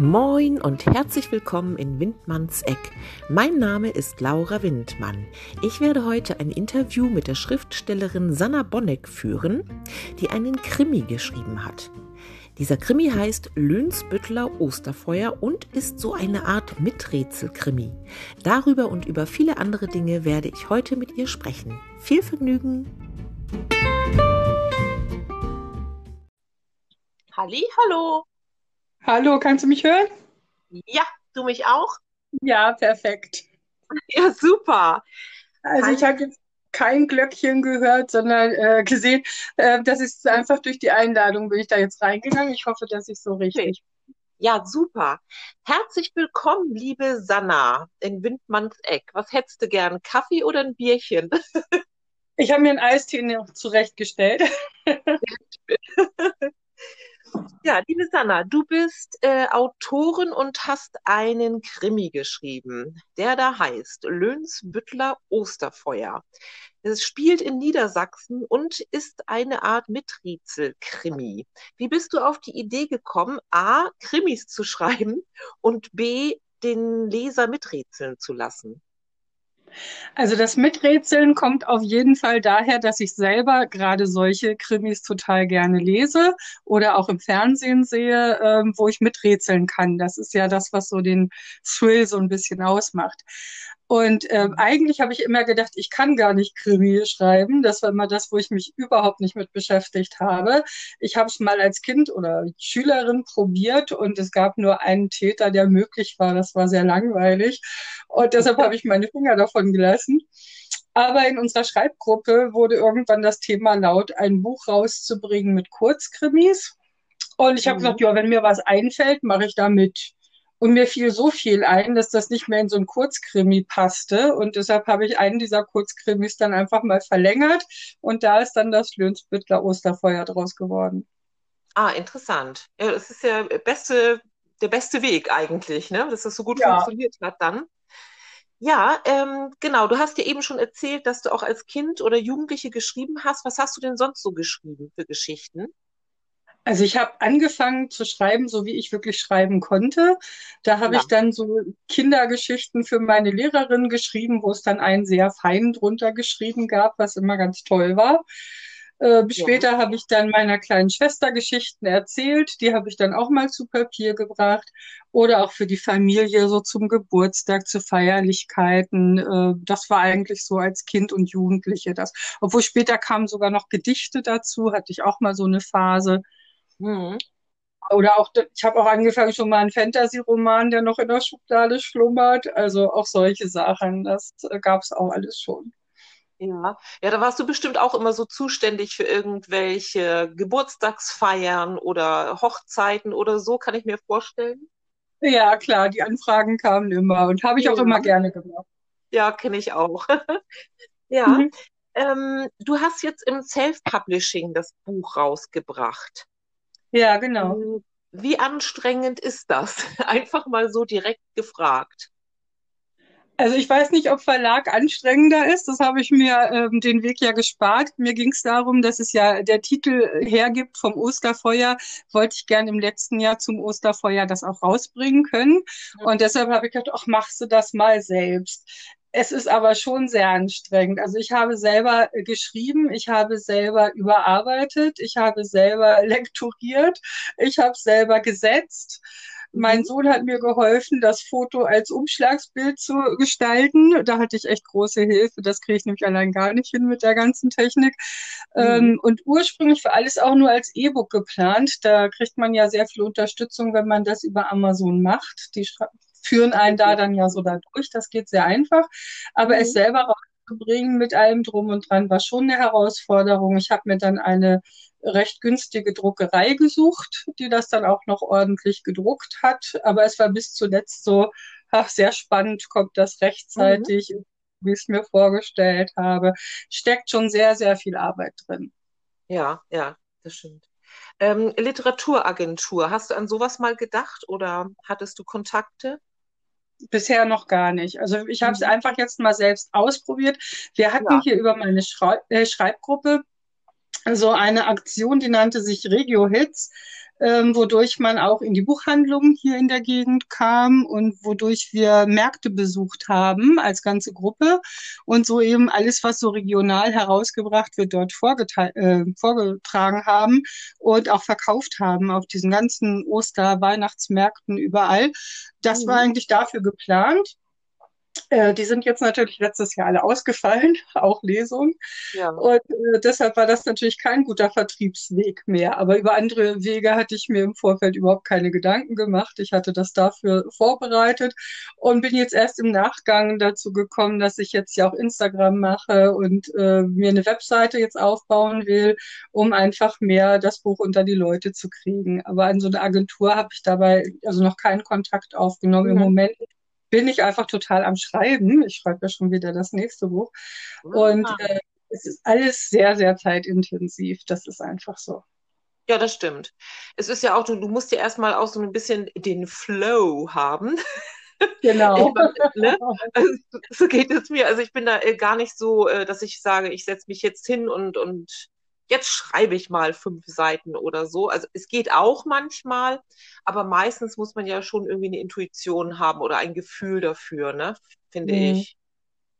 Moin und herzlich willkommen in Windmanns Eck. Mein Name ist Laura Windmann. Ich werde heute ein Interview mit der Schriftstellerin Sanna Bonneck führen, die einen Krimi geschrieben hat. Dieser Krimi heißt Lönsbüttler Osterfeuer und ist so eine Art Miträtselkrimi. Darüber und über viele andere Dinge werde ich heute mit ihr sprechen. Viel Vergnügen! Halli, hallo! Hallo, kannst du mich hören? Ja, du mich auch? Ja, perfekt. Ja, super. Also ich habe jetzt kein Glöckchen gehört, sondern äh, gesehen, äh, das ist einfach durch die Einladung bin ich da jetzt reingegangen. Ich hoffe, dass ich so richtig. Ja, super. Herzlich willkommen, liebe Sanna in Windmanns Eck. Was hättest du gern? Kaffee oder ein Bierchen? Ich habe mir einen Eistee noch zurechtgestellt. Ja, liebe Sanna, du bist äh, Autorin und hast einen Krimi geschrieben, der da heißt Lönsbüttler Osterfeuer. Es spielt in Niedersachsen und ist eine Art Miträtsel-Krimi. Wie bist du auf die Idee gekommen, A, Krimis zu schreiben und B, den Leser miträtseln zu lassen? Also das Miträtseln kommt auf jeden Fall daher, dass ich selber gerade solche Krimis total gerne lese oder auch im Fernsehen sehe, ähm, wo ich miträtseln kann. Das ist ja das, was so den Thrill so ein bisschen ausmacht. Und ähm, eigentlich habe ich immer gedacht, ich kann gar nicht Krimi schreiben. Das war immer das, wo ich mich überhaupt nicht mit beschäftigt habe. Ich habe es mal als Kind oder Schülerin probiert und es gab nur einen Täter, der möglich war. Das war sehr langweilig. Und deshalb habe ich meine Finger davon gelassen. Aber in unserer Schreibgruppe wurde irgendwann das Thema laut, ein Buch rauszubringen mit Kurzkrimis. Und ich habe mhm. gesagt, ja, wenn mir was einfällt, mache ich da mit. Und mir fiel so viel ein, dass das nicht mehr in so ein Kurzkrimi passte. Und deshalb habe ich einen dieser Kurzkrimis dann einfach mal verlängert. Und da ist dann das Lönsbüttler Osterfeuer draus geworden. Ah, interessant. Ja, das ist ja beste, der beste Weg eigentlich, ne? dass das so gut Ja. funktioniert hat dann. Ja, ähm, genau. Du hast ja eben schon erzählt, dass du auch als Kind oder Jugendliche geschrieben hast. Was hast du denn sonst so geschrieben für Geschichten? Also ich habe angefangen zu schreiben, so wie ich wirklich schreiben konnte. Da habe Ja. ich dann so Kindergeschichten für meine Lehrerin geschrieben, wo es dann einen sehr feinen drunter geschrieben gab, was immer ganz toll war. Äh, Ja. später habe ich dann meiner kleinen Schwester Geschichten erzählt. Die habe ich dann auch mal zu Papier gebracht. Oder auch für die Familie, so zum Geburtstag, zu Feierlichkeiten. Äh, das war eigentlich so als Kind und Jugendliche das. Obwohl später kamen sogar noch Gedichte dazu, hatte ich auch mal so eine Phase. Mhm. Oder auch, ich habe auch angefangen schon mal einen Fantasy-Roman, der noch in der Schublade schlummert. Also auch solche Sachen, das gab es auch alles schon. Ja. Ja, da warst du bestimmt auch immer so zuständig für irgendwelche Geburtstagsfeiern oder Hochzeiten oder so, kann ich mir vorstellen. Ja, klar, die Anfragen kamen immer und habe ich auch Ja. immer gerne gemacht. Ja, kenne ich auch. Ja. Mhm. Ähm, du hast jetzt im Self-Publishing das Buch rausgebracht. Ja, genau. Ähm, Wie anstrengend ist das? Einfach mal so direkt gefragt. Also ich weiß nicht, ob Verlag anstrengender ist. Das habe ich mir ähm, den Weg ja gespart. Mir ging es darum, dass es ja der Titel hergibt vom Osterfeuer. Wollte ich gern im letzten Jahr zum Osterfeuer das auch rausbringen können. Und deshalb habe ich gedacht, ach, machst du das mal selbst. Es ist aber schon sehr anstrengend. Also ich habe selber äh, geschrieben, ich habe selber überarbeitet, ich habe selber lektoriert, ich habe selber gesetzt. Mein Mhm. Sohn hat mir geholfen, das Foto als Umschlagsbild zu gestalten. Da hatte ich echt große Hilfe. Das kriege ich nämlich allein gar nicht hin mit der ganzen Technik. Mhm. Ähm, und ursprünglich war alles auch nur als E-Book geplant. Da kriegt man ja sehr viel Unterstützung, wenn man das über Amazon macht. Die führen einen da dann ja so da durch. Das geht sehr einfach. Aber es Mhm. selber rauszubringen mit allem drum und dran war schon eine Herausforderung. Ich habe mir dann eine recht günstige Druckerei gesucht, die das dann auch noch ordentlich gedruckt hat. Aber es war bis zuletzt so, ach, sehr spannend, kommt das Mhm. rechtzeitig, wie ich es mir vorgestellt habe. Steckt schon sehr, sehr viel Arbeit drin. Ja, ja, das stimmt. Ähm, Literaturagentur, hast du an sowas mal gedacht oder hattest du Kontakte? Bisher noch gar nicht. Also ich habe es Mhm. einfach jetzt mal selbst ausprobiert. Wir hatten Ja. hier über meine Schrei äh, Schreibgruppe so eine Aktion, die nannte sich Regio Hits, ähm, wodurch man auch in die Buchhandlungen hier in der Gegend kam und wodurch wir Märkte besucht haben als ganze Gruppe und so eben alles, was so regional herausgebracht wird, dort äh, vorgetragen haben und auch verkauft haben auf diesen ganzen Oster-, Weihnachtsmärkten überall. Das mhm. war eigentlich dafür geplant. Äh, die sind jetzt natürlich letztes Jahr alle ausgefallen, auch Lesungen. Ja. Und äh, deshalb war das natürlich kein guter Vertriebsweg mehr. Aber über andere Wege hatte ich mir im Vorfeld überhaupt keine Gedanken gemacht. Ich hatte das dafür vorbereitet und bin jetzt erst im Nachgang dazu gekommen, dass ich jetzt ja auch Instagram mache und äh, mir eine Webseite jetzt aufbauen will, um einfach mehr das Buch unter die Leute zu kriegen. Aber an so eine Agentur habe ich dabei also noch keinen Kontakt aufgenommen. Mhm. Im Moment bin ich einfach total am Schreiben. Ich schreibe ja schon wieder das nächste Buch. Und ah. äh, es ist alles sehr, sehr zeitintensiv. Das ist einfach so. Ja, das stimmt. Es ist ja auch, du, du musst ja erstmal auch so ein bisschen den Flow haben. Genau. ne? also, so geht es mir. Also ich bin da äh, gar nicht so, äh, dass ich sage, ich setze mich jetzt hin und, und jetzt schreibe ich mal fünf Seiten oder so. Also es geht auch manchmal, aber meistens muss man ja schon irgendwie eine Intuition haben oder ein Gefühl dafür, ne? Finde mhm. ich.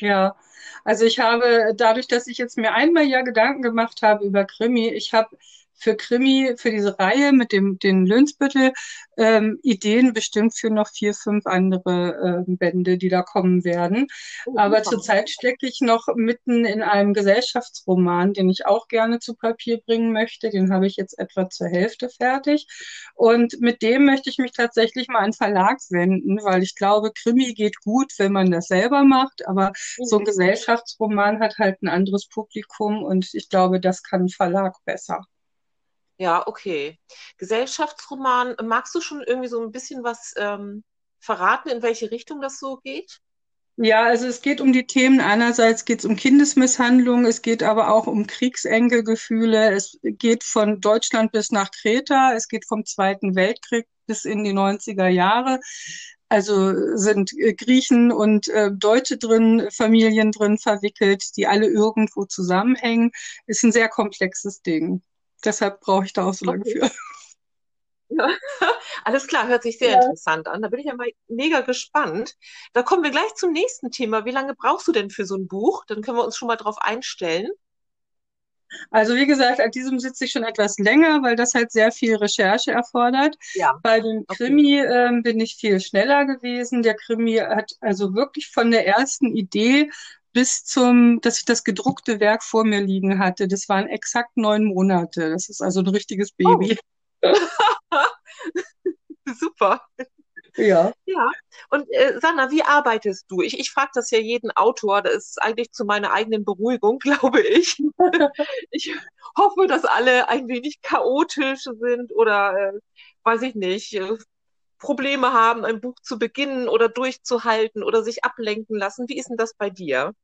Ja, also ich habe dadurch, dass ich jetzt mir einmal ja Gedanken gemacht habe über Krimi, ich habe für Krimi, für diese Reihe mit dem den Lönsbüttel ähm, Ideen bestimmt für noch vier, fünf andere äh, Bände, die da kommen werden. Oh, Aber zurzeit stecke ich noch mitten in einem Gesellschaftsroman, den ich auch gerne zu Papier bringen möchte. Den habe ich jetzt etwa zur Hälfte fertig. Und mit dem möchte ich mich tatsächlich mal an Verlag wenden, weil ich glaube, Krimi geht gut, wenn man das selber macht. Aber so ein mhm. Gesellschaftsroman hat halt ein anderes Publikum und ich glaube, das kann ein Verlag besser. Ja, okay. Gesellschaftsroman, magst du schon irgendwie so ein bisschen was ähm, verraten, in welche Richtung das so geht? Ja, also es geht um die Themen. Einerseits geht es um Kindesmisshandlung, es geht aber auch um Kriegsenkelgefühle. Es geht von Deutschland bis nach Kreta, es geht vom Zweiten Weltkrieg bis in die 90er Jahre. Also sind äh, Griechen und äh, Deutsche drin, Familien drin verwickelt, die alle irgendwo zusammenhängen. Ist ein sehr komplexes Ding. Deshalb brauche ich da auch so lange okay. für. Ja, alles klar, hört sich sehr ja. interessant an. Da bin ich ja mal mega gespannt. Da kommen wir gleich zum nächsten Thema. Wie lange brauchst du denn für so ein Buch? Dann können wir uns schon mal drauf einstellen. Also wie gesagt, an diesem sitze ich schon etwas länger, weil das halt sehr viel Recherche erfordert. Ja. Bei dem Krimi okay. ähm, bin ich viel schneller gewesen. Der Krimi hat also wirklich von der ersten Idee bis zum, dass ich das gedruckte Werk vor mir liegen hatte. Das waren exakt neun Monate. Das ist also ein richtiges Baby. Oh. Super. Ja. Ja. Und äh, Sanna, wie arbeitest du? Ich, ich frage das ja jeden Autor. Das ist eigentlich zu meiner eigenen Beruhigung, glaube ich. ich hoffe, dass alle ein wenig chaotisch sind oder äh, weiß ich nicht, äh, Probleme haben, ein Buch zu beginnen oder durchzuhalten oder sich ablenken lassen. Wie ist denn das bei dir?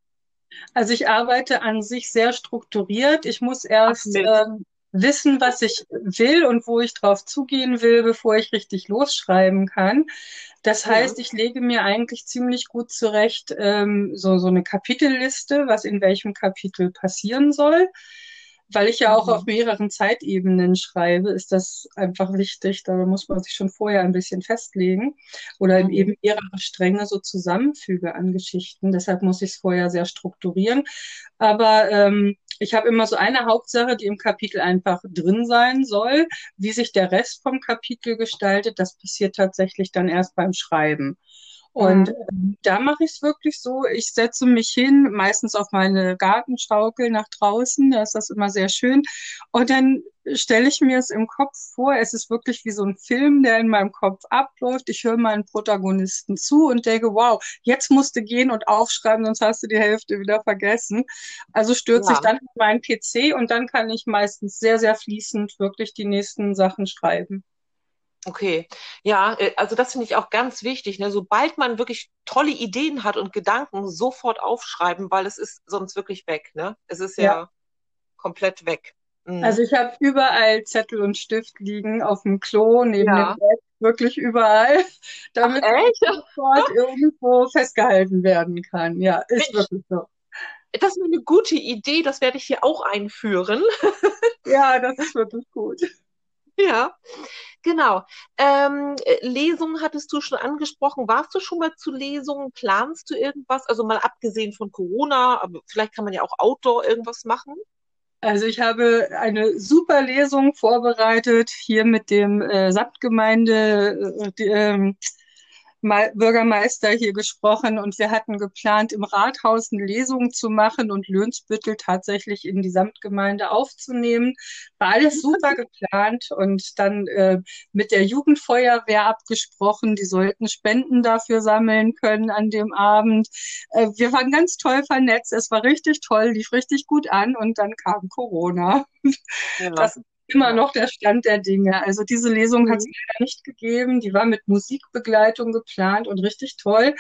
Also ich arbeite an sich sehr strukturiert. Ich muss erst ähm, wissen, was ich will und wo ich drauf zugehen will, bevor ich richtig losschreiben kann. Das heißt, ich lege mir eigentlich ziemlich gut zurecht ähm, so, so eine Kapitelliste, was in welchem Kapitel passieren soll weil ich ja auch mhm. auf mehreren Zeitebenen schreibe, ist das einfach wichtig. Da muss man sich schon vorher ein bisschen festlegen oder mhm. eben mehrere Stränge so zusammenfüge an Geschichten. Deshalb muss ich es vorher sehr strukturieren. Aber ähm, ich habe immer so eine Hauptsache, die im Kapitel einfach drin sein soll. Wie sich der Rest vom Kapitel gestaltet, das passiert tatsächlich dann erst beim Schreiben. Und mhm. da mache ich es wirklich so, ich setze mich hin, meistens auf meine Gartenschaukel nach draußen, da ist das immer sehr schön. Und dann stelle ich mir es im Kopf vor, es ist wirklich wie so ein Film, der in meinem Kopf abläuft. Ich höre meinen Protagonisten zu und denke, wow, jetzt musst du gehen und aufschreiben, sonst hast du die Hälfte wieder vergessen. Also stürze ja. ich dann in meinen PC und dann kann ich meistens sehr, sehr fließend wirklich die nächsten Sachen schreiben. Okay, ja, äh, also das finde ich auch ganz wichtig. Ne? Sobald man wirklich tolle Ideen hat und Gedanken, sofort aufschreiben, weil es ist sonst wirklich weg. Ne? Es ist ja, ja komplett weg. Mhm. Also ich habe überall Zettel und Stift liegen auf dem Klo, neben ja. dem Bett, wirklich überall, damit Ach, sofort irgendwo festgehalten werden kann. Ja, ist Mensch, wirklich so. Das ist eine gute Idee, das werde ich hier auch einführen. Ja, das ist wirklich gut. Ja, genau. Ähm, Lesungen hattest du schon angesprochen. Warst du schon mal zu Lesungen? Planst du irgendwas? Also mal abgesehen von Corona, aber vielleicht kann man ja auch Outdoor irgendwas machen. Also ich habe eine super Lesung vorbereitet hier mit dem äh, Samtgemeinde, äh, die, ähm, Bürgermeister hier gesprochen und wir hatten geplant, im Rathaus eine Lesung zu machen und Löhnsbüttel tatsächlich in die Samtgemeinde aufzunehmen. War alles super geplant und dann äh, mit der Jugendfeuerwehr abgesprochen. Die sollten Spenden dafür sammeln können an dem Abend. Äh, wir waren ganz toll vernetzt. Es war richtig toll, lief richtig gut an und dann kam Corona. Ja. Das immer noch der Stand der Dinge. Also diese Lesung hat es mhm. leider nicht gegeben. Die war mit Musikbegleitung geplant und richtig toll.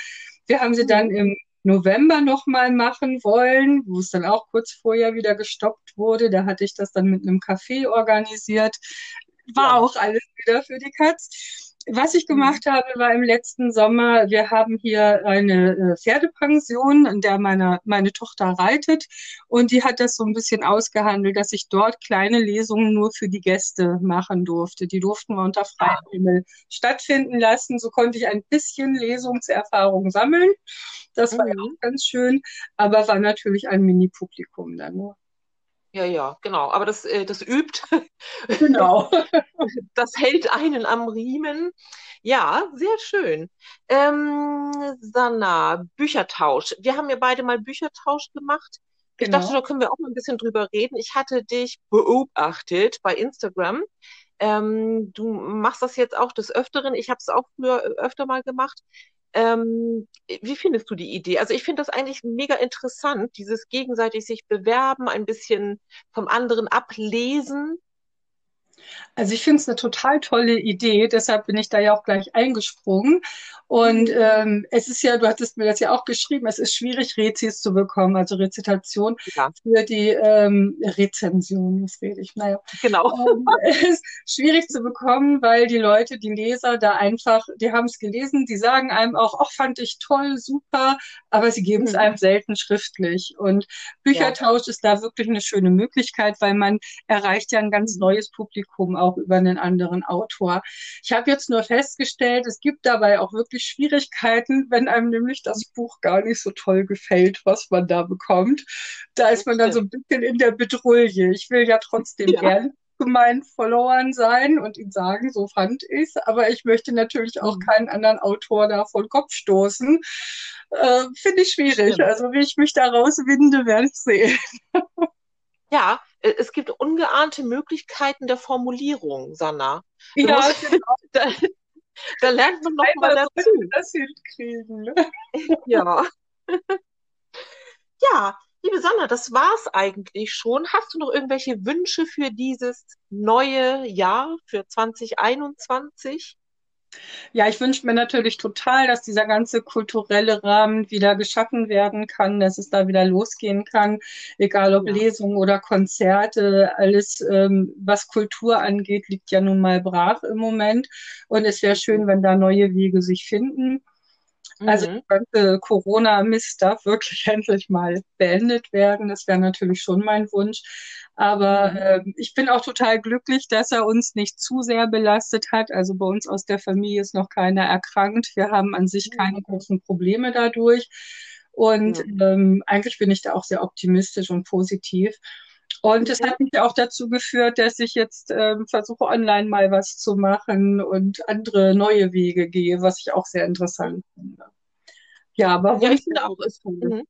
Wir haben sie dann mhm. im November nochmal machen wollen, wo es dann auch kurz vorher wieder gestoppt wurde. Da hatte ich das dann mit einem Café organisiert. War auch alles wieder für die Katz was ich mhm. gemacht habe, war im letzten Sommer, wir haben hier eine äh, Pferdepension, in der meine, meine Tochter reitet. Und die hat das so ein bisschen ausgehandelt, dass ich dort kleine Lesungen nur für die Gäste machen durfte. Die durften wir unter freiem Himmel stattfinden lassen. So konnte ich ein bisschen Lesungserfahrung sammeln. Das war mhm. ja auch ganz schön, aber war natürlich ein Mini-Publikum dann nur. Ja, ja, genau. Aber das, äh, das übt. Genau. das hält einen am Riemen. Ja, sehr schön. Ähm, Sanna, Büchertausch. Wir haben ja beide mal Büchertausch gemacht. Ich genau. dachte, da können wir auch mal ein bisschen drüber reden. Ich hatte dich beobachtet bei Instagram. Ähm, du machst das jetzt auch des Öfteren. Ich habe es auch früher öfter mal gemacht. Ähm, wie findest du die Idee? Also ich finde das eigentlich mega interessant, dieses gegenseitig sich bewerben, ein bisschen vom anderen ablesen. Also ich finde es eine total tolle Idee, deshalb bin ich da ja auch gleich eingesprungen. Und mhm. ähm, es ist ja, du hattest mir das ja auch geschrieben, es ist schwierig, Rezis zu bekommen, also Rezitation ja. für die ähm, Rezension, was rede ich? Naja. Genau. Ähm, es ist schwierig zu bekommen, weil die Leute, die Leser da einfach, die haben es gelesen, die sagen einem auch, ach, fand ich toll, super, aber sie geben es mhm. einem selten schriftlich. Und Büchertausch ja. ist da wirklich eine schöne Möglichkeit, weil man erreicht ja ein ganz neues Publikum auch über einen anderen Autor. Ich habe jetzt nur festgestellt, es gibt dabei auch wirklich Schwierigkeiten, wenn einem nämlich das Buch gar nicht so toll gefällt, was man da bekommt. Da ist man dann so ein bisschen in der Bedrulle. Ich will ja trotzdem ja. gern gemein Followern sein und ihnen sagen, so fand ich's, aber ich möchte natürlich auch mhm. keinen anderen Autor da vor den Kopf stoßen. Äh, Finde ich schwierig. Stimmt. Also wie ich mich da rauswinde, werde ich sehen. Ja, äh, es gibt ungeahnte Möglichkeiten der Formulierung, Sanna. Du ja, musst, genau. da, da, lernt man noch Einmal mal dazu. Das hinkriegen. Ne? Ja. ja, liebe Sanna, das war's eigentlich schon. Hast du noch irgendwelche Wünsche für dieses neue Jahr, für 2021? Ja, ich wünsche mir natürlich total, dass dieser ganze kulturelle Rahmen wieder geschaffen werden kann, dass es da wieder losgehen kann, egal ob ja. Lesungen oder Konzerte, alles, ähm, was Kultur angeht, liegt ja nun mal brach im Moment. Und es wäre schön, wenn da neue Wege sich finden. Also mhm. ganze Corona-Mist darf wirklich endlich mal beendet werden. Das wäre natürlich schon mein Wunsch. Aber mhm. äh, ich bin auch total glücklich, dass er uns nicht zu sehr belastet hat. Also bei uns aus der Familie ist noch keiner erkrankt. Wir haben an sich keine großen Probleme dadurch. Und mhm. ähm, eigentlich bin ich da auch sehr optimistisch und positiv. Und es hat mich auch dazu geführt, dass ich jetzt ähm, versuche, online mal was zu machen und andere neue Wege gehe, was ich auch sehr interessant finde. Ja, aber ja, ich finde auch, ist mhm.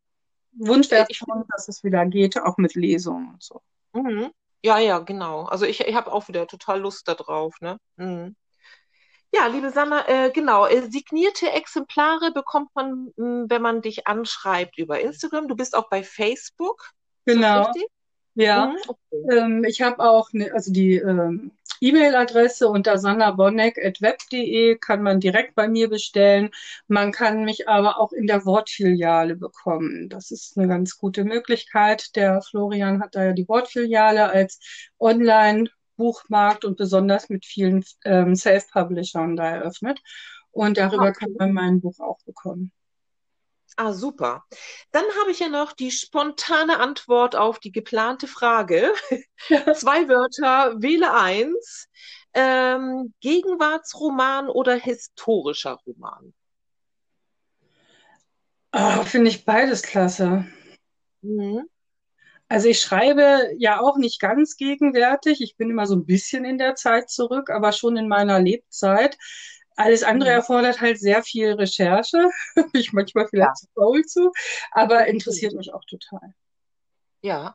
Wunsch wäre schon, dass es wieder geht, auch mit Lesungen und so. Mhm. Ja, ja, genau. Also ich, ich habe auch wieder total Lust darauf. Ne? Mhm. Ja, liebe Sanna, äh, genau, äh, signierte Exemplare bekommt man, mh, wenn man dich anschreibt über Instagram. Du bist auch bei Facebook. Genau. Ja, mhm, okay. ähm, ich habe auch, ne, also die ähm, E-Mail-Adresse unter sannabonneck.web.de kann man direkt bei mir bestellen. Man kann mich aber auch in der Wortfiliale bekommen. Das ist eine ganz gute Möglichkeit. Der Florian hat da ja die Wortfiliale als Online-Buchmarkt und besonders mit vielen ähm, Self-Publishern da eröffnet. Und darüber okay. kann man mein Buch auch bekommen. Ah, super. Dann habe ich ja noch die spontane Antwort auf die geplante Frage. Zwei Wörter, wähle eins. Ähm, Gegenwartsroman oder historischer Roman? Ah, finde ich beides klasse. Mhm. Also ich schreibe ja auch nicht ganz gegenwärtig. Ich bin immer so ein bisschen in der Zeit zurück, aber schon in meiner Lebzeit. Alles andere Mhm. erfordert halt sehr viel Recherche. Bin ich manchmal Ja, vielleicht zu faul zu, aber interessiert mich auch total. ja.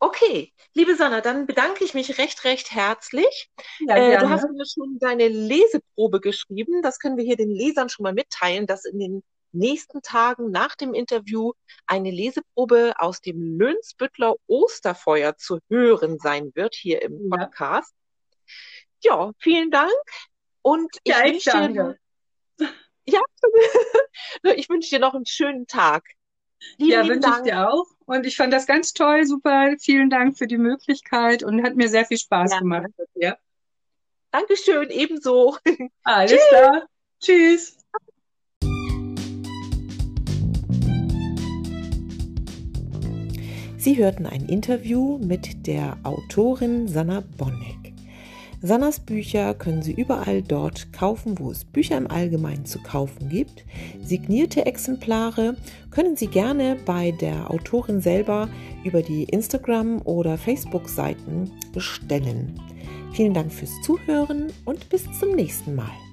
Okay, liebe Sanna, dann bedanke ich mich recht, recht herzlich. Ja, Äh, du hast mir schon deine Leseprobe geschrieben. Das können wir hier den Lesern schon mal mitteilen, dass in den nächsten Tagen nach dem Interview eine Leseprobe aus dem Lönsbüttler Osterfeuer zu hören sein wird hier im Ja, Podcast. Ja, vielen Dank und ich ja, ich wünsche dir ja, ich wünsche dir noch einen schönen Tag. Lieben, Ja, wünsche ich dir auch. Und ich fand das ganz toll, super. Vielen Dank für die Möglichkeit und hat mir sehr viel Spaß Ja, gemacht mit dir. Dankeschön, ebenso. Alles Tschüss. klar. Tschüss. Sie hörten ein Interview mit der Autorin Sanna Bonneck. Sannas Bücher können Sie überall dort kaufen, wo es Bücher im Allgemeinen zu kaufen gibt. Signierte Exemplare können Sie gerne bei der Autorin selber über die Instagram- oder Facebook-Seiten bestellen. Vielen Dank fürs Zuhören und bis zum nächsten Mal.